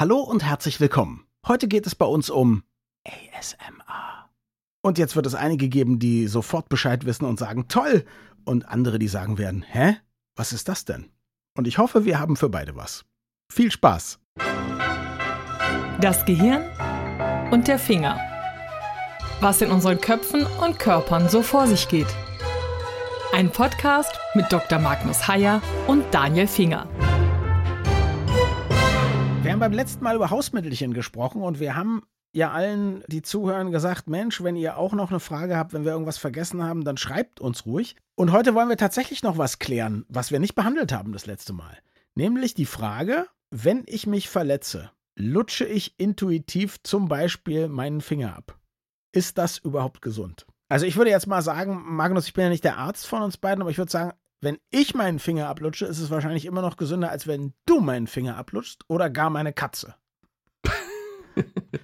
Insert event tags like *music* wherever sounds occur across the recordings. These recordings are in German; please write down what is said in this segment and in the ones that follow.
Hallo und herzlich willkommen. Heute geht es bei uns um ASMR. Und jetzt wird es einige geben, die sofort Bescheid wissen und sagen, toll. Und andere, die sagen werden, hä? Was ist das denn? Und ich hoffe, wir haben für beide was. Viel Spaß. Das Gehirn und der Finger. Was in unseren Köpfen und Körpern so vor sich geht. Ein Podcast mit Dr. Magnus Heyer und Daniel Finger. Wir haben beim letzten Mal über Hausmittelchen gesprochen und wir haben ja allen, die zuhören, gesagt, Mensch, wenn ihr auch noch eine Frage habt, wenn wir irgendwas vergessen haben, dann schreibt uns ruhig. Und heute wollen wir tatsächlich noch was klären, was wir nicht behandelt haben das letzte Mal. Nämlich die Frage, wenn ich mich verletze, lutsche ich intuitiv zum Beispiel meinen Finger ab. Ist das überhaupt gesund? Also ich würde jetzt mal sagen, Magnus, ich bin ja nicht der Arzt von uns beiden, aber ich würde sagen, wenn ich meinen Finger ablutsche, ist es wahrscheinlich immer noch gesünder, als wenn du meinen Finger ablutschst oder gar meine Katze.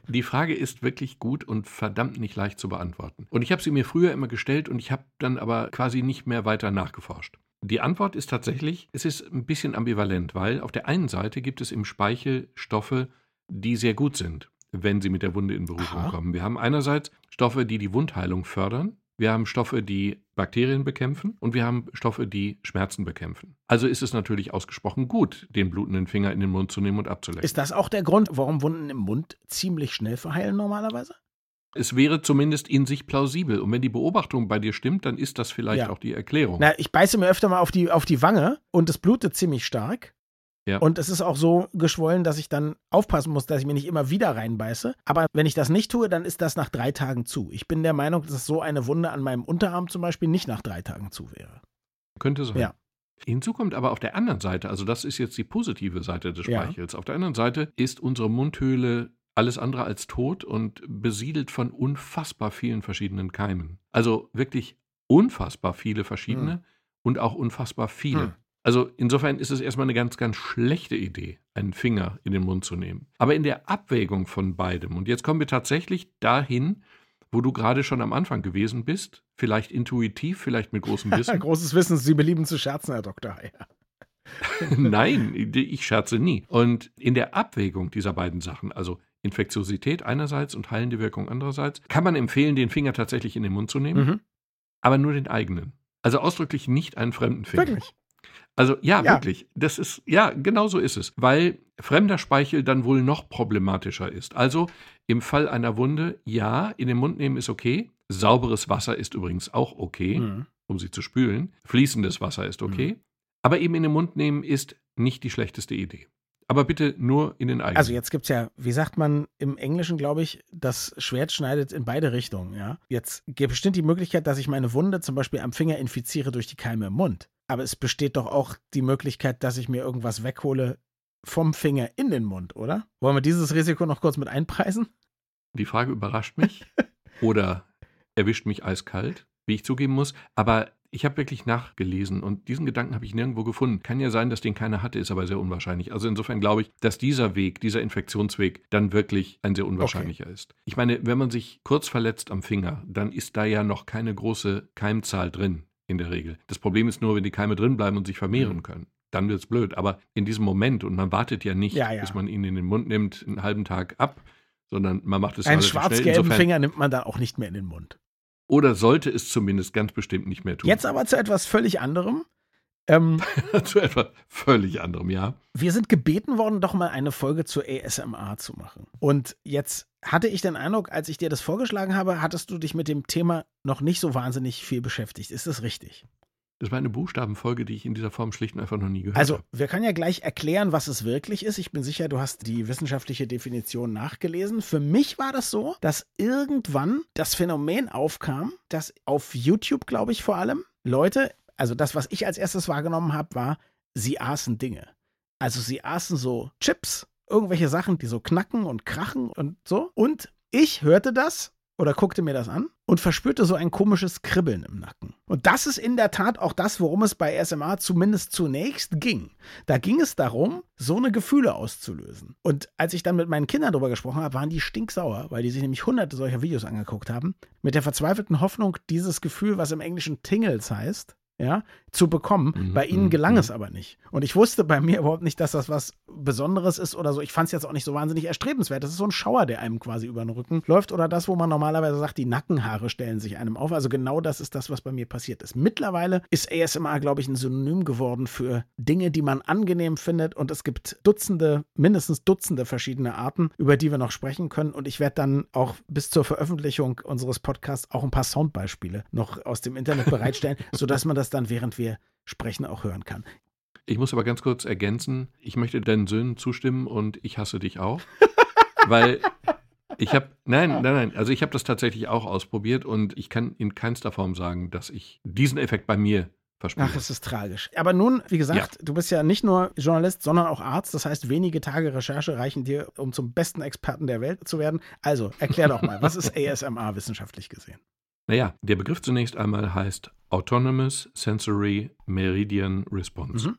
Die Frage ist wirklich gut und verdammt nicht leicht zu beantworten. Und ich habe sie mir früher immer gestellt und ich habe dann aber quasi nicht mehr weiter nachgeforscht. Die Antwort ist tatsächlich, es ist ein bisschen ambivalent, weil auf der einen Seite gibt es im Speichel Stoffe, die sehr gut sind, wenn sie mit der Wunde in Berührung Aha. kommen. Wir haben einerseits Stoffe, die die Wundheilung fördern. Wir haben Stoffe, die Bakterien bekämpfen und wir haben Stoffe, die Schmerzen bekämpfen. Also ist es natürlich ausgesprochen gut, den blutenden Finger in den Mund zu nehmen und abzulecken. Ist das auch der Grund, warum Wunden im Mund ziemlich schnell verheilen normalerweise? Es wäre zumindest in sich plausibel. Und wenn die Beobachtung bei dir stimmt, dann ist das vielleicht ja. auch die Erklärung. Na, ich beiße mir öfter mal auf die, auf die Wange und es blutet ziemlich stark. Ja. Und es ist auch so geschwollen, dass ich dann aufpassen muss, dass ich mir nicht immer wieder reinbeiße. Aber wenn ich das nicht tue, dann ist das nach drei Tagen zu. Ich bin der Meinung, dass so eine Wunde an meinem Unterarm zum Beispiel nicht nach drei Tagen zu wäre. Könnte sein. Ja. Hinzu kommt aber auf der anderen Seite, also das ist jetzt die positive Seite des Speichels. Ja. Auf der anderen Seite ist unsere Mundhöhle alles andere als tot und besiedelt von unfassbar vielen verschiedenen Keimen. Also wirklich unfassbar viele verschiedene hm. und auch unfassbar viele. Hm. Also insofern ist es erstmal eine ganz, ganz schlechte Idee, einen Finger in den Mund zu nehmen. Aber in der Abwägung von beidem, und jetzt kommen wir tatsächlich dahin, wo du gerade schon am Anfang gewesen bist, vielleicht intuitiv, vielleicht mit großem *laughs* Wissen. Großes Wissen, Sie belieben zu scherzen, Herr Doktor Heyer. *laughs* Nein, ich scherze nie. Und in der Abwägung dieser beiden Sachen, also Infektiosität einerseits und heilende Wirkung andererseits, kann man empfehlen, den Finger tatsächlich in den Mund zu nehmen, mhm. aber nur den eigenen. Also ausdrücklich nicht einen fremden Finger. Wirklich? Also ja, ja, wirklich. Das ist, ja, genau so ist es. Weil fremder Speichel dann wohl noch problematischer ist. Also im Fall einer Wunde, ja, in den Mund nehmen ist okay. Sauberes Wasser ist übrigens auch okay, mhm. um sie zu spülen. Fließendes Wasser ist okay. Mhm. Aber eben in den Mund nehmen ist nicht die schlechteste Idee. Aber bitte nur in den eigenen. Also jetzt gibt es ja, wie sagt man im Englischen, glaube ich, das Schwert schneidet in beide Richtungen, ja. Jetzt gibt bestimmt die Möglichkeit, dass ich meine Wunde zum Beispiel am Finger infiziere durch die Keime im Mund. Aber es besteht doch auch die Möglichkeit, dass ich mir irgendwas weghole vom Finger in den Mund, oder? Wollen wir dieses Risiko noch kurz mit einpreisen? Die Frage überrascht mich *laughs* oder erwischt mich eiskalt, wie ich zugeben muss. Aber ich habe wirklich nachgelesen und diesen Gedanken habe ich nirgendwo gefunden. Kann ja sein, dass den keiner hatte, ist aber sehr unwahrscheinlich. Also insofern glaube ich, dass dieser Weg, dieser Infektionsweg dann wirklich ein sehr unwahrscheinlicher okay. ist. Ich meine, wenn man sich kurz verletzt am Finger, dann ist da ja noch keine große Keimzahl drin in der Regel. Das Problem ist nur, wenn die Keime drin bleiben und sich vermehren mhm. können. Dann wird es blöd. Aber in diesem Moment, und man wartet ja nicht, ja, ja. bis man ihn in den Mund nimmt, einen halben Tag ab, sondern man macht es Einen schwarz-gelben Finger nimmt man dann auch nicht mehr in den Mund. Oder sollte es zumindest ganz bestimmt nicht mehr tun. Jetzt aber zu etwas völlig anderem. Ähm, *laughs* zu etwas völlig anderem, ja. Wir sind gebeten worden, doch mal eine Folge zur ASMR zu machen. Und jetzt hatte ich den Eindruck, als ich dir das vorgeschlagen habe, hattest du dich mit dem Thema noch nicht so wahnsinnig viel beschäftigt. Ist das richtig? Das war eine Buchstabenfolge, die ich in dieser Form schlicht und einfach noch nie gehört also, habe. Also, wir können ja gleich erklären, was es wirklich ist. Ich bin sicher, du hast die wissenschaftliche Definition nachgelesen. Für mich war das so, dass irgendwann das Phänomen aufkam, dass auf YouTube, glaube ich, vor allem Leute, also das, was ich als erstes wahrgenommen habe, war, sie aßen Dinge. Also sie aßen so Chips irgendwelche Sachen, die so knacken und krachen und so. Und ich hörte das oder guckte mir das an und verspürte so ein komisches Kribbeln im Nacken. Und das ist in der Tat auch das, worum es bei SMA zumindest zunächst ging. Da ging es darum, so eine Gefühle auszulösen. Und als ich dann mit meinen Kindern darüber gesprochen habe, waren die stinksauer, weil die sich nämlich hunderte solcher Videos angeguckt haben, mit der verzweifelten Hoffnung, dieses Gefühl, was im Englischen Tingles heißt, ja, zu bekommen. Mhm, Bei ihnen mhm, gelang mhm. es aber nicht. Und ich wusste bei mir überhaupt nicht, dass das was Besonderes ist oder so. Ich fand es jetzt auch nicht so wahnsinnig erstrebenswert. Das ist so ein Schauer, der einem quasi über den Rücken läuft oder das, wo man normalerweise sagt, die Nackenhaare stellen sich einem auf. Also genau das ist das, was bei mir passiert ist. Mittlerweile ist ASMR, glaube ich, ein Synonym geworden für Dinge, die man angenehm findet und es gibt Dutzende, mindestens Dutzende verschiedene Arten, über die wir noch sprechen können. Und ich werde dann auch bis zur Veröffentlichung unseres Podcasts auch ein paar Soundbeispiele noch aus dem Internet bereitstellen, *laughs* sodass man das dann, während wir sprechen, auch hören kann. Ich muss aber ganz kurz ergänzen, ich möchte deinen Söhnen zustimmen und ich hasse dich auch. *laughs* weil ich habe, nein, nein, nein, also ich habe das tatsächlich auch ausprobiert und ich kann in keinster Form sagen, dass ich diesen Effekt bei mir verspüre. Ach, es ist tragisch. Aber nun, wie gesagt, du bist ja nicht nur Journalist, sondern auch Arzt. Das heißt, wenige Tage Recherche reichen dir, um zum besten Experten der Welt zu werden. Also, erklär doch mal, was ist *laughs* ASMR wissenschaftlich gesehen? Naja, der Begriff zunächst einmal heißt Autonomous Sensory Meridian Response. Mhm.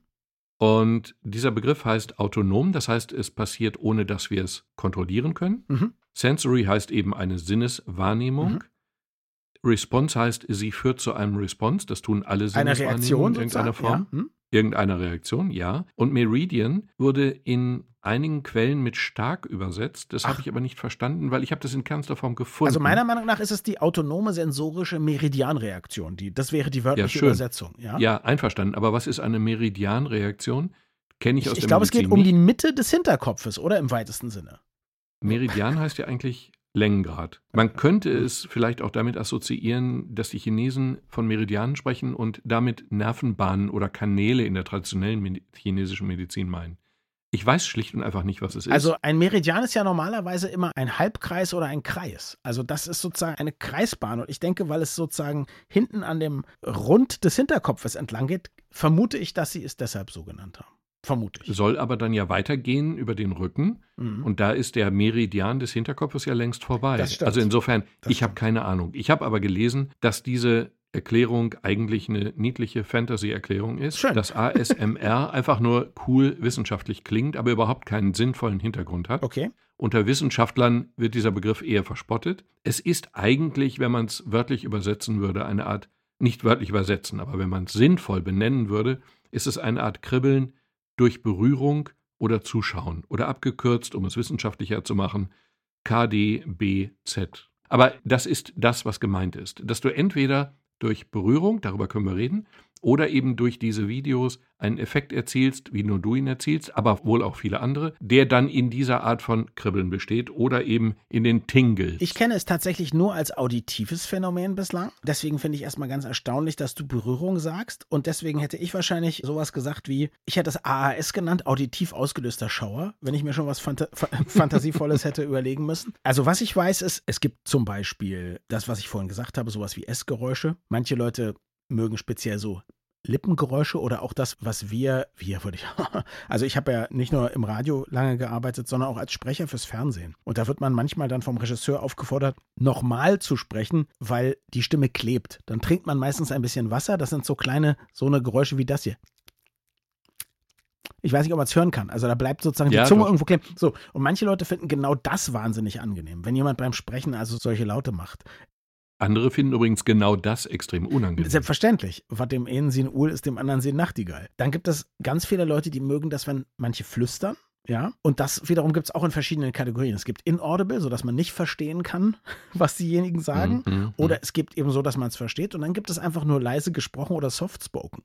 Und dieser Begriff heißt autonom, das heißt, es passiert, ohne dass wir es kontrollieren können. Mhm. Sensory heißt eben eine Sinneswahrnehmung. Mhm. Response heißt, sie führt zu einem Response. Das tun alle Sinneswahrnehmungen in irgendeiner? Form. Ja? Hm? Irgendeiner Reaktion, ja. Und Meridian wurde in einigen Quellen mit stark übersetzt. Das habe ich aber nicht verstanden, weil ich habe das in keinster Form gefunden. Also meiner Meinung nach ist es die autonome sensorische Meridianreaktion. Die, das wäre die wörtliche schön. Übersetzung. Ja? Ja, einverstanden. Aber was ist eine Meridianreaktion? Kenne ich, aus Ich, ich der glaube, es geht um die Mitte des Hinterkopfes, oder im weitesten Sinne. Meridian *laughs* heißt ja eigentlich Längengrad. Man könnte es vielleicht auch damit assoziieren, dass die Chinesen von Meridianen sprechen und damit Nervenbahnen oder Kanäle in der traditionellen chinesischen Medizin meinen. Ich weiß schlicht und einfach nicht, was es ist. Also ein Meridian ist ja normalerweise immer ein Halbkreis oder ein Kreis. Also das ist sozusagen eine Kreisbahn. Und ich denke, weil es sozusagen hinten an dem Rund des Hinterkopfes entlang geht, vermute ich, dass sie es deshalb so genannt haben. Vermute ich. soll aber dann ja weitergehen über den Rücken Mhm. und da ist der Meridian des Hinterkopfes ja längst vorbei. Also insofern, Das ich habe keine Ahnung. Ich habe aber gelesen, dass diese Erklärung eigentlich eine niedliche Fantasy-Erklärung ist, Schön. dass ASMR *laughs* einfach nur cool wissenschaftlich klingt, aber überhaupt keinen sinnvollen Hintergrund hat. Okay. Unter Wissenschaftlern wird dieser Begriff eher verspottet. Es ist eigentlich, wenn man es wörtlich übersetzen würde, eine Art, nicht wörtlich übersetzen, aber wenn man es sinnvoll benennen würde, ist es eine Art Kribbeln durch Berührung oder Zuschauen oder abgekürzt, um es wissenschaftlicher zu machen, KDBZ. Aber das ist das, was gemeint ist, dass du entweder durch Berührung, darüber können wir reden, oder eben durch diese Videos einen Effekt erzielst, wie nur du ihn erzielst, aber wohl auch viele andere, der dann in dieser Art von Kribbeln besteht oder eben in den Tingles. Ich kenne es tatsächlich nur als auditives Phänomen bislang. Deswegen finde ich erstmal ganz erstaunlich, dass du Berührung sagst. Und deswegen hätte ich wahrscheinlich sowas gesagt wie, ich hätte es AAS genannt, auditiv ausgelöster Schauer, wenn ich mir schon was Phanta Fa- *laughs* Fantasievolles hätte überlegen müssen. Also was ich weiß ist, es gibt zum Beispiel das, was ich vorhin gesagt habe, sowas wie Essgeräusche. Manche Leute mögen speziell so Lippengeräusche oder auch das, was wir, wir würde ich, *laughs* also ich habe ja nicht nur im Radio lange gearbeitet, sondern auch als Sprecher fürs Fernsehen. Und da wird man manchmal dann vom Regisseur aufgefordert, nochmal zu sprechen, weil die Stimme klebt. Dann trinkt man meistens ein bisschen Wasser. Das sind so kleine, so eine Geräusche wie das hier. Ich weiß nicht, ob man es hören kann. Also da bleibt sozusagen Ja, die Zunge doch. irgendwo kleben. So, und manche Leute finden genau das wahnsinnig angenehm, wenn jemand beim Sprechen also solche Laute macht. Andere finden übrigens genau das extrem unangenehm. Selbstverständlich. Was dem einen sie ein Uhl ist, dem anderen sie ein Nachtigall. Dann gibt es ganz viele Leute, die mögen das, wenn manche flüstern. Ja, und das wiederum gibt es auch in verschiedenen Kategorien. Es gibt inaudible, sodass man nicht verstehen kann, *laughs* was diejenigen sagen. Mhm, mhm. Oder es gibt eben so, dass man es versteht. Und dann gibt es einfach nur leise gesprochen oder soft-spoken.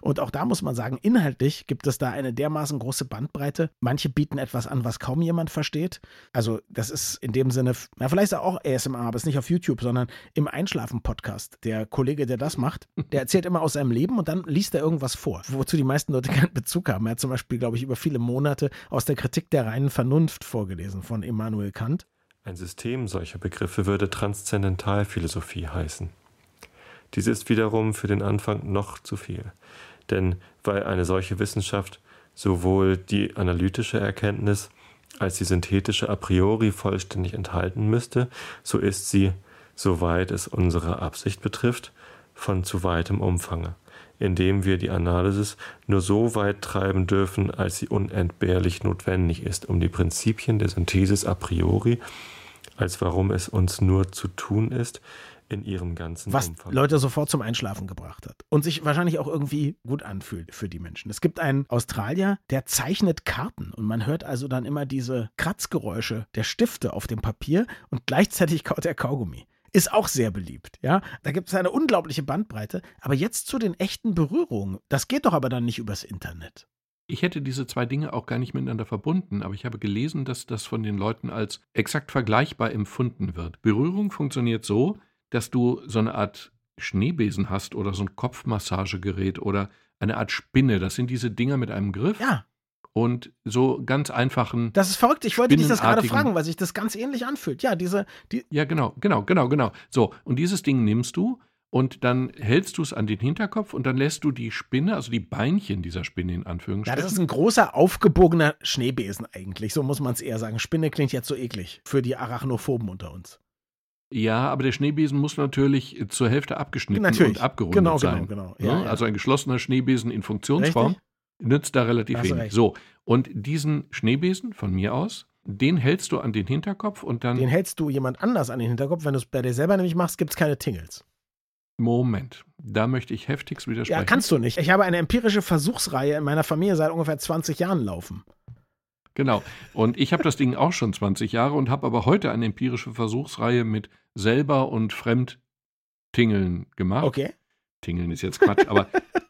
Und auch da muss man sagen, inhaltlich gibt es da eine dermaßen große Bandbreite. Manche bieten etwas an, was kaum jemand versteht. Also das ist in dem Sinne, na vielleicht ist auch ASMR, aber es ist nicht auf YouTube, sondern im Einschlafen-Podcast. Der Kollege, der das macht, der erzählt immer aus seinem Leben und dann liest er irgendwas vor, wozu die meisten Leute keinen Bezug haben. Er hat zum Beispiel, glaube ich, über viele Monate aus der Kritik der reinen Vernunft vorgelesen von Immanuel Kant. Ein System solcher Begriffe würde Transzendentalphilosophie heißen. Dies ist wiederum für den Anfang noch zu viel, denn weil eine solche Wissenschaft sowohl die analytische Erkenntnis als die synthetische a priori vollständig enthalten müsste, so ist sie, soweit es unsere Absicht betrifft, von zu weitem Umfange, indem wir die Analysis nur so weit treiben dürfen, als sie unentbehrlich notwendig ist, um die Prinzipien der Synthesis a priori, als warum es uns nur zu tun ist, in ihrem ganzen Was Umfang. Leute sofort zum Einschlafen gebracht hat. Und sich wahrscheinlich auch irgendwie gut anfühlt für die Menschen. Es gibt einen Australier, der zeichnet Karten. Und man hört also dann immer diese Kratzgeräusche der Stifte auf dem Papier und gleichzeitig kaut er Kaugummi. Ist auch sehr beliebt, ja. Da gibt es eine unglaubliche Bandbreite. Aber jetzt zu den echten Berührungen. Das geht doch aber dann nicht übers Internet. Ich hätte diese zwei Dinge auch gar nicht miteinander verbunden, aber ich habe gelesen, dass das von den Leuten als exakt vergleichbar empfunden wird. Berührung funktioniert so, dass du so eine Art Schneebesen hast oder so ein Kopfmassagegerät oder eine Art Spinne. Das sind diese Dinger mit einem Griff Ja, und so ganz einfachen. das ist verrückt. Ich wollte dich das gerade fragen, weil sich das ganz ähnlich anfühlt. Ja, diese, die, Ja, genau, genau, genau, genau. So, und dieses Ding nimmst du und dann hältst du es an den Hinterkopf und dann lässt du die Spinne, also die Beinchen dieser Spinne in ja, Anführungsstrichen. das ist ein großer, aufgebogener Schneebesen eigentlich. So muss man es eher sagen. Spinne klingt jetzt so eklig für die Arachnophoben unter uns. Ja, aber der Schneebesen muss natürlich zur Hälfte abgeschnitten Natürlich. und abgerundet Genau, sein. genau, genau. Ne? Ja, ja. Also ein geschlossener Schneebesen in Funktionsform Richtig? Nützt da relativ wenig. recht. So, und diesen Schneebesen von mir aus, den hältst du an den Hinterkopf und dann Den hältst du jemand anders an den Hinterkopf. Wenn du es bei dir selber nämlich machst, gibt es keine Tingles. Moment, da möchte ich heftigst widersprechen. Ja, kannst du nicht. Ich habe eine empirische Versuchsreihe in meiner Familie seit ungefähr 20 Jahren laufen. Genau. Und ich habe das Ding auch schon 20 Jahre und habe aber heute eine empirische Versuchsreihe mit selber und Fremdtingeln gemacht. Okay. Tingeln ist jetzt Quatsch, aber, *laughs*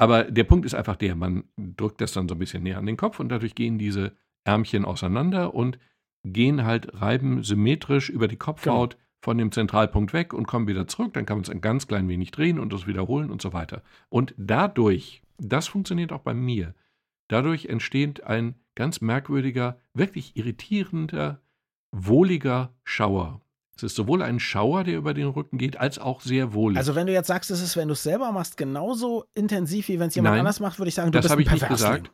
aber der Punkt ist einfach der, man drückt das dann so ein bisschen näher an den Kopf und dadurch gehen diese Ärmchen auseinander und gehen halt, reiben symmetrisch über die Kopfhaut von dem Zentralpunkt weg und kommen wieder zurück. Dann kann man es ein ganz klein wenig drehen und das wiederholen und so weiter. Und dadurch, das funktioniert auch bei mir, dadurch entsteht ein ganz merkwürdiger, wirklich irritierender, wohliger Schauer. Es ist sowohl ein Schauer, der über den Rücken geht, als auch sehr wohlig. Also wenn du jetzt sagst, es ist, wenn du es selber machst, genauso intensiv, wie wenn es jemand Nein, anders macht, würde ich sagen, du das bist habe ein ich nicht gesagt.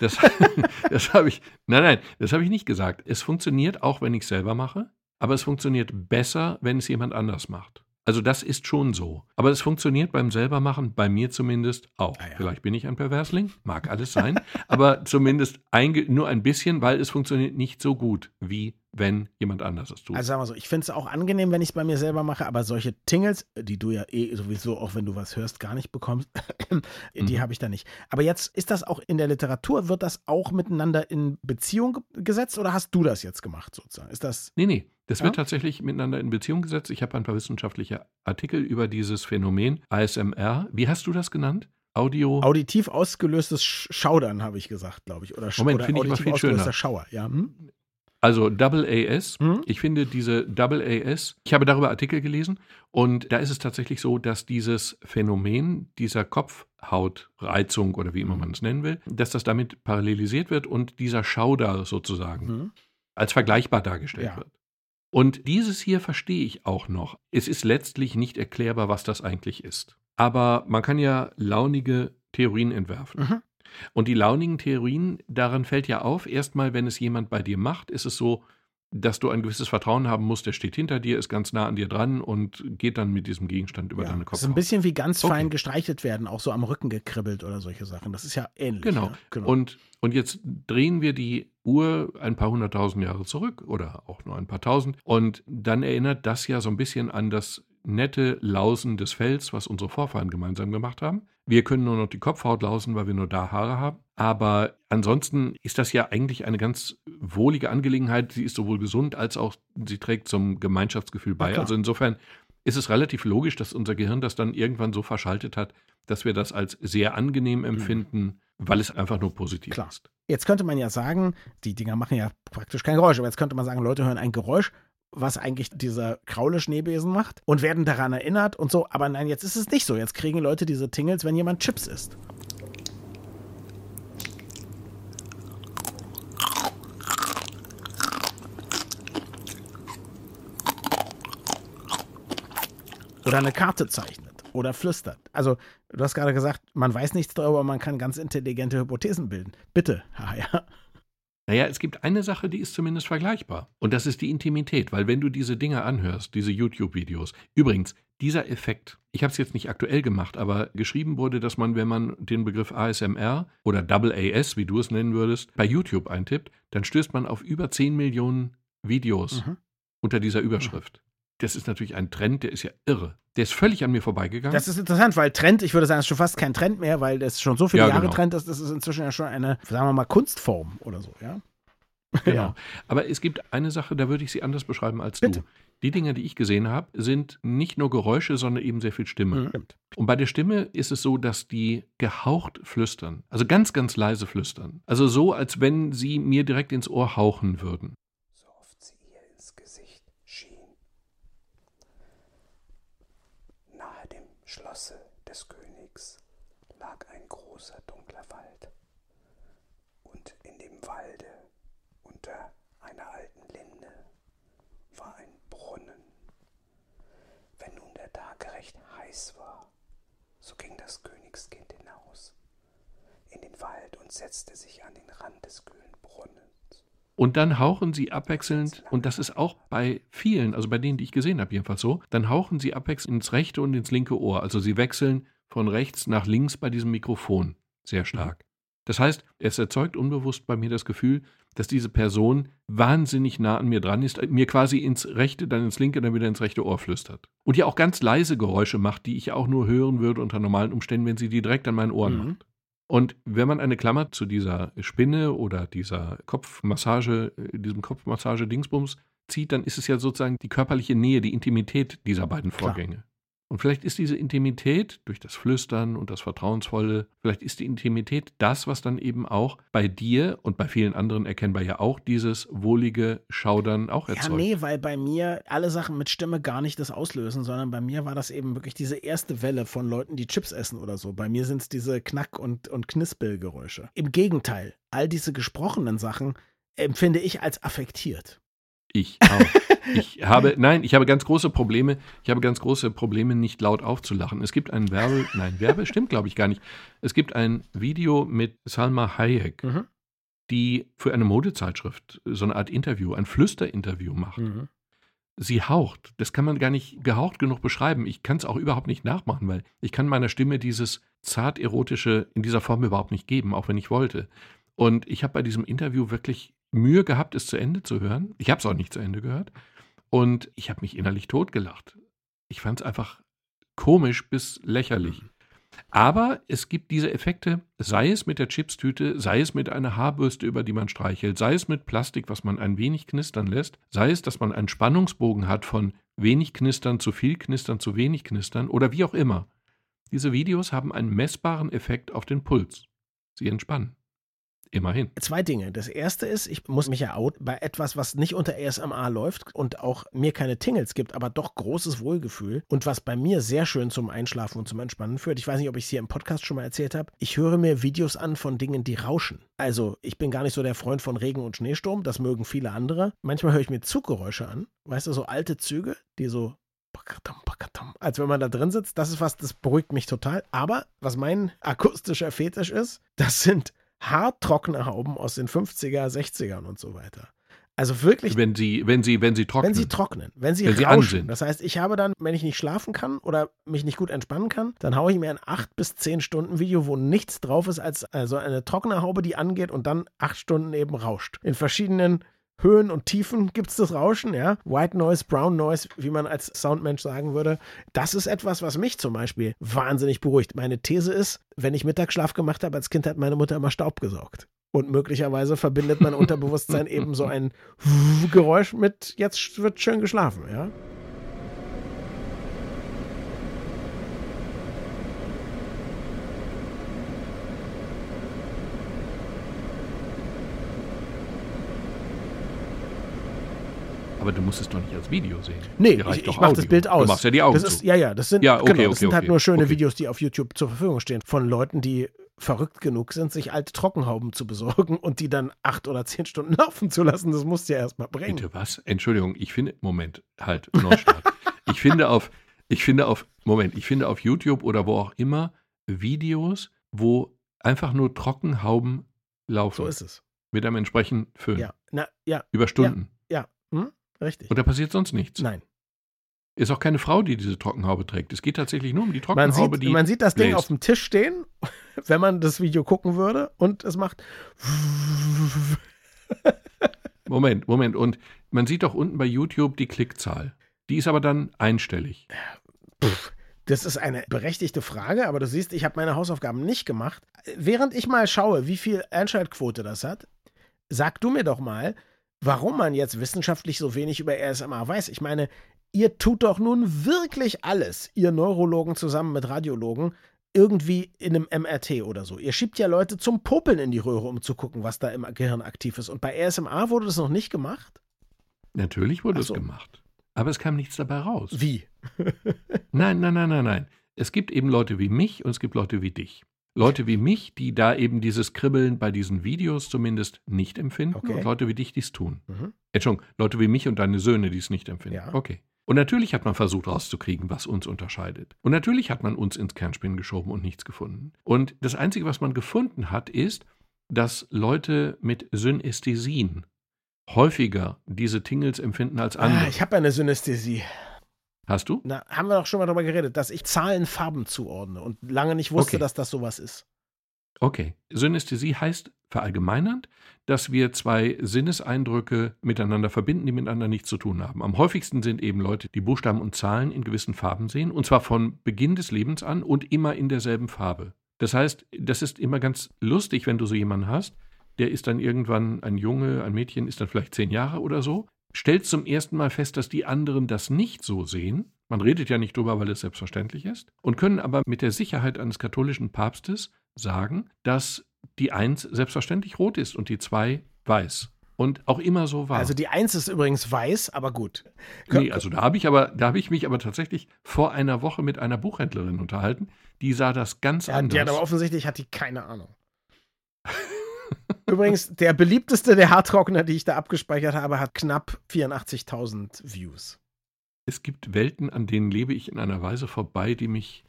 Das, *laughs* das habe ich, nein, nein, das habe ich nicht gesagt. Es funktioniert auch, wenn ich es selber mache, aber es funktioniert besser, wenn es jemand anders macht. Also das ist schon so. Aber es funktioniert beim selbermachen, bei mir zumindest auch. Ah ja. Vielleicht bin ich ein Perversling, mag alles sein, *laughs* aber zumindest einge nur ein bisschen, weil es funktioniert nicht so gut, wie wenn jemand anders es tut. Also sagen wir so, ich finde es auch angenehm, wenn ich es bei mir selber mache, aber solche Tingles, die du ja eh sowieso, auch wenn du was hörst, gar nicht bekommst, *clears throat* die Mhm. habe ich da nicht. Aber jetzt ist das auch in der Literatur, wird das auch miteinander in Beziehung ge- gesetzt oder hast du das jetzt gemacht sozusagen? Ist das, Nee, nee. Das Ja? wird tatsächlich miteinander in Beziehung gesetzt. Ich habe ein paar wissenschaftliche Artikel über dieses Phänomen ASMR. Wie hast du das genannt? Audio. auditiv ausgelöstes Sch- Schaudern, habe ich gesagt, glaube ich. Oder, Moment, finde ich aber viel schöner. Schauer, ja. Hm? Also Double AS. Hm? Ich finde diese Double AS, ich habe darüber Artikel gelesen und da ist es tatsächlich so, dass dieses Phänomen dieser Kopfhautreizung oder wie immer man es nennen will, dass das damit parallelisiert wird und dieser Schauder sozusagen Hm? als vergleichbar dargestellt Ja. wird. Und dieses hier verstehe ich auch noch. Es ist letztlich nicht erklärbar, was das eigentlich ist. Aber man kann ja launige Theorien entwerfen. Mhm. Und die launigen Theorien, daran fällt ja auf, erstmal, wenn es jemand bei dir macht, ist es so, dass du ein gewisses Vertrauen haben musst, der steht hinter dir, ist ganz nah an dir dran und geht dann mit diesem Gegenstand über Ja. deine Das Kopf. ist ein bisschen wie ganz Okay. fein gestreichelt werden, auch so am Rücken gekribbelt oder solche Sachen. Das ist ja ähnlich. Genau. Ja? genau. Und, und jetzt drehen wir die Uhr ein paar hunderttausend Jahre zurück oder auch nur ein paar tausend. Und dann erinnert das ja so ein bisschen an das nette Lausen des Fells, was unsere Vorfahren gemeinsam gemacht haben. Wir können nur noch die Kopfhaut lausen, weil wir nur da Haare haben. Aber ansonsten ist das ja eigentlich eine ganz wohlige Angelegenheit. Sie ist sowohl gesund als auch sie trägt zum Gemeinschaftsgefühl bei. also insofern ist es relativ logisch, dass unser Gehirn das dann irgendwann so verschaltet hat, dass wir das als sehr angenehm empfinden, weil es einfach nur positiv Klar. ist. Jetzt könnte man ja sagen, die Dinger machen ja praktisch kein Geräusch, aber jetzt könnte man sagen, Leute hören ein Geräusch, was eigentlich dieser kraule Schneebesen macht und werden daran erinnert und so. Aber nein, jetzt ist es nicht so. Jetzt kriegen Leute diese Tingles, wenn jemand Chips isst. Oder eine Karte zeichnet oder flüstert. Also, du hast gerade gesagt, man weiß nichts darüber, man kann ganz intelligente Hypothesen bilden. Bitte, *laughs* Herr Heyer. Naja, es gibt eine Sache, die ist zumindest vergleichbar. Und das ist die Intimität, weil wenn du diese Dinge anhörst, diese YouTube-Videos, übrigens, dieser Effekt, ich habe es jetzt nicht aktuell gemacht, aber geschrieben wurde, dass man, wenn man den Begriff ASMR oder Double AS, wie du es nennen würdest, bei YouTube eintippt, dann stößt man auf über 10 Millionen Videos Mhm. unter dieser Überschrift. Das ist natürlich ein Trend, der ist ja irre. Der ist völlig an mir vorbeigegangen. Das ist interessant, weil Trend, ich würde sagen, ist schon fast kein Trend mehr, weil das schon so viele Ja, Jahre genau. Trend ist, das ist inzwischen ja schon eine, sagen wir mal, Kunstform oder so, ja? *laughs* Genau. Aber es gibt eine Sache, da würde ich sie anders beschreiben als Bitte. du. Die Dinge, die ich gesehen habe, sind nicht nur Geräusche, sondern eben sehr viel Stimme. Mhm. Und bei der Stimme ist es so, dass die gehaucht flüstern. Also ganz, ganz leise flüstern. Also so, als wenn sie mir direkt ins Ohr hauchen würden. so oft sie ihr ins Gesicht schien. Nahe dem Schlosse des Königs lag ein großer dunkler Wald. Und in dem Walde, unter einer alten Linde, war ein Brunnen. Wenn nun der Tag recht heiß war, so ging das Königskind hinaus in den Wald und setzte sich an den Rand des kühlen Brunnens. Und dann hauchen sie abwechselnd, und das ist auch bei vielen, also bei denen, die ich gesehen habe, jedenfalls so, dann hauchen sie abwechselnd ins rechte und ins linke Ohr. Also sie wechseln von rechts nach links bei diesem Mikrofon sehr stark. Das heißt, es erzeugt unbewusst bei mir das Gefühl, dass diese Person wahnsinnig nah an mir dran ist, mir quasi ins rechte, dann ins linke, dann wieder ins rechte Ohr flüstert. Und ja auch ganz leise Geräusche macht, die ich auch nur hören würde unter normalen Umständen, wenn sie die direkt an meinen Ohren Mhm. macht. Und wenn man eine Klammer zu dieser Spinne oder dieser Kopfmassage, äh, diesem Kopfmassage-Dingsbums zieht, dann ist es ja sozusagen die körperliche Nähe, die Intimität dieser beiden Klar. Und vielleicht ist diese Intimität durch das Flüstern und das Vertrauensvolle, vielleicht ist die Intimität das, was dann eben auch bei dir und bei vielen anderen erkennbar ja auch dieses wohlige Schaudern auch Ja, erzeugt. nee, weil bei mir alle Sachen mit Stimme gar nicht das auslösen, sondern bei mir war das eben wirklich diese erste Welle von Leuten, die Chips essen oder so. Bei mir sind es diese Knack- und, und Knispelgeräusche. Im Gegenteil, all diese gesprochenen Sachen empfinde ich als affektiert. Ich auch. Ich *laughs* habe, nein, ich habe ganz große Probleme. Ich habe ganz große Probleme, nicht laut aufzulachen. Es gibt ein Werbe, *laughs* nein, Werbe stimmt, glaube ich, gar nicht. Es gibt ein Video mit Salma Hayek, Mhm. die für eine Modezeitschrift so eine Art Interview, ein Flüsterinterview macht. Mhm. Sie haucht. Das kann man gar nicht gehaucht genug beschreiben. Ich kann es auch überhaupt nicht nachmachen, weil ich kann meiner Stimme dieses zart erotische in dieser Form überhaupt nicht geben, auch wenn ich wollte. Und ich habe bei diesem Interview wirklich Mühe gehabt, es zu Ende zu hören. Ich habe es auch nicht zu Ende gehört. Und ich habe mich innerlich totgelacht. Ich fand es einfach komisch bis lächerlich. Aber es gibt diese Effekte, sei es mit der Chipstüte, sei es mit einer Haarbürste, über die man streichelt, sei es mit Plastik, was man ein wenig knistern lässt, sei es, dass man einen Spannungsbogen hat von wenig knistern, zu viel knistern, zu wenig knistern oder wie auch immer. Diese Videos haben einen messbaren Effekt auf den Puls. Sie entspannen. Immerhin. Zwei Dinge. Das erste ist, ich muss mich ja out bei etwas, was nicht unter ASMR läuft und auch mir keine Tingles gibt, aber doch großes Wohlgefühl und was bei mir sehr schön zum Einschlafen und zum Entspannen führt. Ich weiß nicht, ob ich es hier im Podcast schon mal erzählt habe. Ich höre mir Videos an von Dingen, die rauschen. Also, ich bin gar nicht so der Freund von Regen und Schneesturm, das mögen viele andere. Manchmal höre ich mir Zuggeräusche an, weißt du, so alte Züge, die so als wenn man da drin sitzt. Das ist was, das beruhigt mich total. Aber was mein akustischer Fetisch ist, das sind haartrockene Hauben aus den 50er, 60ern und so weiter. Also wirklich, Wenn sie, wenn sie, wenn sie trocknen. wenn sie trocknen, wenn sie Wenn sie an rauschen. sind. das heißt, ich habe dann, wenn ich nicht schlafen kann oder mich nicht gut entspannen kann, dann haue ich mir ein 8 bis 10 Stunden Video, wo nichts drauf ist als also eine trockene Haube, die angeht und dann 8 Stunden eben rauscht. In verschiedenen Höhen und Tiefen gibt es das Rauschen, ja. White Noise, Brown Noise, wie man als Soundmensch sagen würde. Das ist etwas, was mich zum Beispiel wahnsinnig beruhigt. Meine These ist, wenn ich Mittagsschlaf gemacht habe als Kind, hat meine Mutter immer Staub gesaugt. Und möglicherweise verbindet mein *laughs* Unterbewusstsein eben so ein Geräusch mit, jetzt wird schön geschlafen, ja. Aber du musst es doch nicht als Video sehen. Nee, Dir reicht ich, ich mache das. Bild aus. Du machst ja die Augen das zu. ist, Ja, ja, das sind, Ja, okay, genau, das okay, sind halt okay, nur schöne. Videos, die auf YouTube zur Verfügung stehen, von Leuten, die verrückt genug sind, sich alte Trockenhauben zu besorgen und die dann acht oder zehn Stunden *laughs* laufen zu lassen. Das musst du ja erstmal bringen. Bitte was? Entschuldigung, ich finde, Moment, halt, Neustart. *laughs* ich finde auf, ich finde auf, Moment, ich finde auf YouTube oder wo auch immer Videos, wo einfach nur Trockenhauben laufen. So ist es. Mit einem entsprechenden Föhn. Ja, na, ja, Über Stunden. Richtig. Und da passiert sonst nichts. Nein. Ist auch keine Frau, die diese Trockenhaube trägt. Es geht tatsächlich nur um die Man Trockenhaube, sieht, die. man sieht das Ding bläst. auf dem Tisch stehen, *laughs* wenn man das Video gucken würde und es macht. *laughs* Moment, Moment. Und man sieht doch unten bei YouTube die Klickzahl. Die ist aber dann einstellig. Pff, das ist eine berechtigte Frage, aber du siehst, ich habe meine Hausaufgaben nicht gemacht. Während ich mal schaue, wie viel Einschaltquote das hat, sag du mir doch mal, warum man jetzt wissenschaftlich so wenig über ASMR weiß. Ich meine, ihr tut doch nun wirklich alles, ihr Neurologen zusammen mit Radiologen, irgendwie in einem MRT oder so. Ihr schiebt ja Leute zum Popeln in die Röhre, um zu gucken, was da im Gehirn aktiv ist. Und bei ASMR wurde das noch nicht gemacht? Natürlich wurde so. es gemacht. Aber es kam nichts dabei raus. Wie? nein, nein, nein, nein, nein. Es gibt eben Leute wie mich und es gibt Leute wie dich. Leute wie mich, die da eben dieses Kribbeln bei diesen Videos zumindest nicht empfinden Okay. und Leute wie dich, die es tun. Mhm. Entschuldigung, Leute wie mich und deine Söhne, die es nicht empfinden. Ja. Okay. Und natürlich hat man versucht rauszukriegen, was uns unterscheidet. Und natürlich hat man uns ins Kernspinnen geschoben und nichts gefunden. Und das Einzige, was man gefunden hat, ist, dass Leute mit Synästhesien häufiger diese Tingles empfinden als andere. Ah, ich habe eine Synästhesie. Hast du? Na, haben wir doch schon mal darüber geredet, dass ich Zahlen Farben zuordne und lange nicht wusste, Okay. dass das sowas ist. Okay. Synästhesie heißt verallgemeinernd, dass wir zwei Sinneseindrücke miteinander verbinden, die miteinander nichts zu tun haben. Am häufigsten sind eben Leute, die Buchstaben und Zahlen in gewissen Farben sehen, und zwar von Beginn des Lebens an und immer in derselben Farbe. Das heißt, das ist immer ganz lustig, wenn du so jemanden hast, der ist dann irgendwann ein Junge, ein Mädchen, ist dann vielleicht zehn Jahre oder so, stellt zum ersten Mal fest, dass die anderen das nicht so sehen. Man redet ja nicht drüber, weil es selbstverständlich ist, und können aber mit der Sicherheit eines katholischen Papstes sagen, dass die Eins selbstverständlich rot ist und die Zwei weiß. Und auch immer so war. Also die Eins ist übrigens weiß, aber gut. Nee, also da habe ich aber, da habe ich mich aber tatsächlich vor einer Woche mit einer Buchhändlerin unterhalten, die sah das ganz ja, anders. hat aber offensichtlich hat die keine Ahnung. *laughs* Übrigens, der beliebteste der Haartrockner, die ich da abgespeichert habe, hat knapp 84.000 Views. es gibt Welten, an denen lebe ich in einer Weise vorbei, die mich.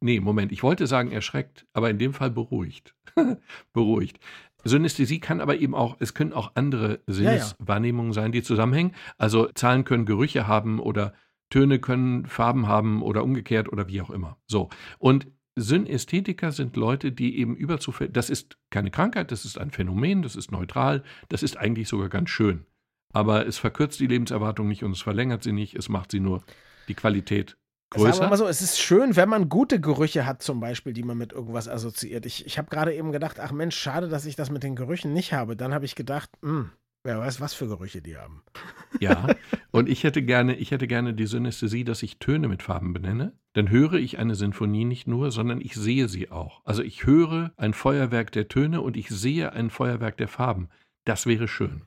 Nee, Moment, ich wollte sagen erschreckt, aber in dem Fall beruhigt. *laughs* beruhigt. Synästhesie kann aber eben auch, es können auch andere Sinneswahrnehmungen sein, die zusammenhängen. Also Zahlen können Gerüche haben oder Töne können Farben haben oder umgekehrt oder wie auch immer. So. Und Synästhetiker sind Leute, die eben überzufällig, das ist keine Krankheit, das ist ein Phänomen, das ist neutral, das ist eigentlich sogar ganz schön. Aber es verkürzt die Lebenserwartung nicht und es verlängert sie nicht, es macht sie nur die Qualität Sagen wir größer. mal so, es ist schön, wenn man gute Gerüche hat, zum Beispiel, die man mit irgendwas assoziiert. Ich, ich habe gerade eben gedacht, ach Mensch, schade, dass ich das mit den Gerüchen nicht habe. Dann habe ich gedacht, hm, wer weiß, was für Gerüche die haben. *laughs* Ja, und ich hätte gerne, ich hätte gerne die Synästhesie, dass ich Töne mit Farben benenne. Dann höre ich eine Sinfonie nicht nur, sondern ich sehe sie auch. Also ich höre ein Feuerwerk der Töne und ich sehe ein Feuerwerk der Farben. Das wäre schön.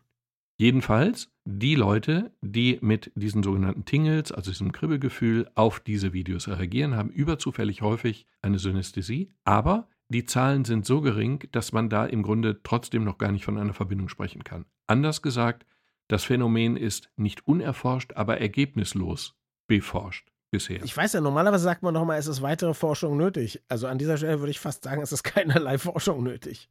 Jedenfalls die Leute, die mit diesen sogenannten Tingles, also diesem Kribbelgefühl, auf diese Videos reagieren, haben überzufällig häufig eine Synästhesie, aber die Zahlen sind so gering, dass man da im Grunde trotzdem noch gar nicht von einer Verbindung sprechen kann. Anders gesagt, das Phänomen ist nicht unerforscht, aber ergebnislos beforscht bisher. Ich weiß ja, normalerweise sagt man doch mal, es ist weitere Forschung nötig. Also an dieser Stelle würde ich fast sagen, es ist keinerlei *laughs* Forschung nötig.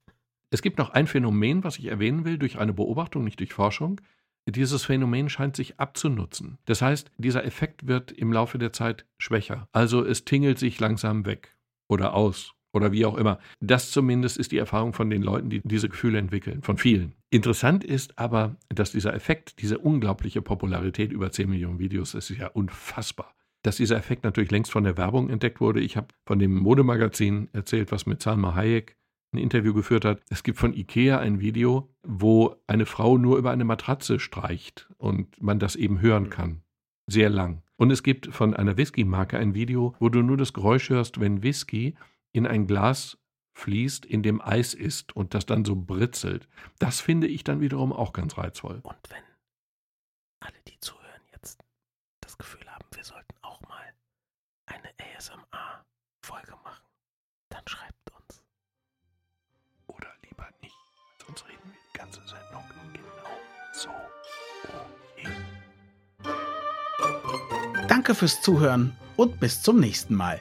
Es gibt noch ein Phänomen, was ich erwähnen will, durch eine Beobachtung, nicht durch Forschung. Dieses Phänomen scheint sich abzunutzen. Das heißt, dieser Effekt wird im Laufe der Zeit schwächer. Also es tingelt sich langsam weg oder aus oder wie auch immer. Das zumindest ist die Erfahrung von den Leuten, die diese Gefühle entwickeln, von vielen. Interessant ist aber, dass dieser Effekt, diese unglaubliche Popularität über 10 Millionen Videos, das ist ja unfassbar. Dass dieser Effekt natürlich längst von der Werbung entdeckt wurde. Ich habe von dem Modemagazin erzählt, was mit Salma Hayek ein Interview geführt hat. Es gibt von Ikea ein Video, wo eine Frau nur über eine Matratze streicht und man das eben hören kann. Sehr lang. Und es gibt von einer Whisky-Marke ein Video, wo du nur das Geräusch hörst, wenn Whisky in ein Glas fließt, in dem Eis ist und das dann so britzelt. Das finde ich dann wiederum auch ganz reizvoll. Und wenn alle, die zuhören, jetzt das Gefühl haben, wir sollten auch mal eine ASMR-Folge machen, dann schreibt uns. Oder lieber nicht, sonst reden wir die ganze Sendung genau so. Danke fürs Zuhören und bis zum nächsten Mal.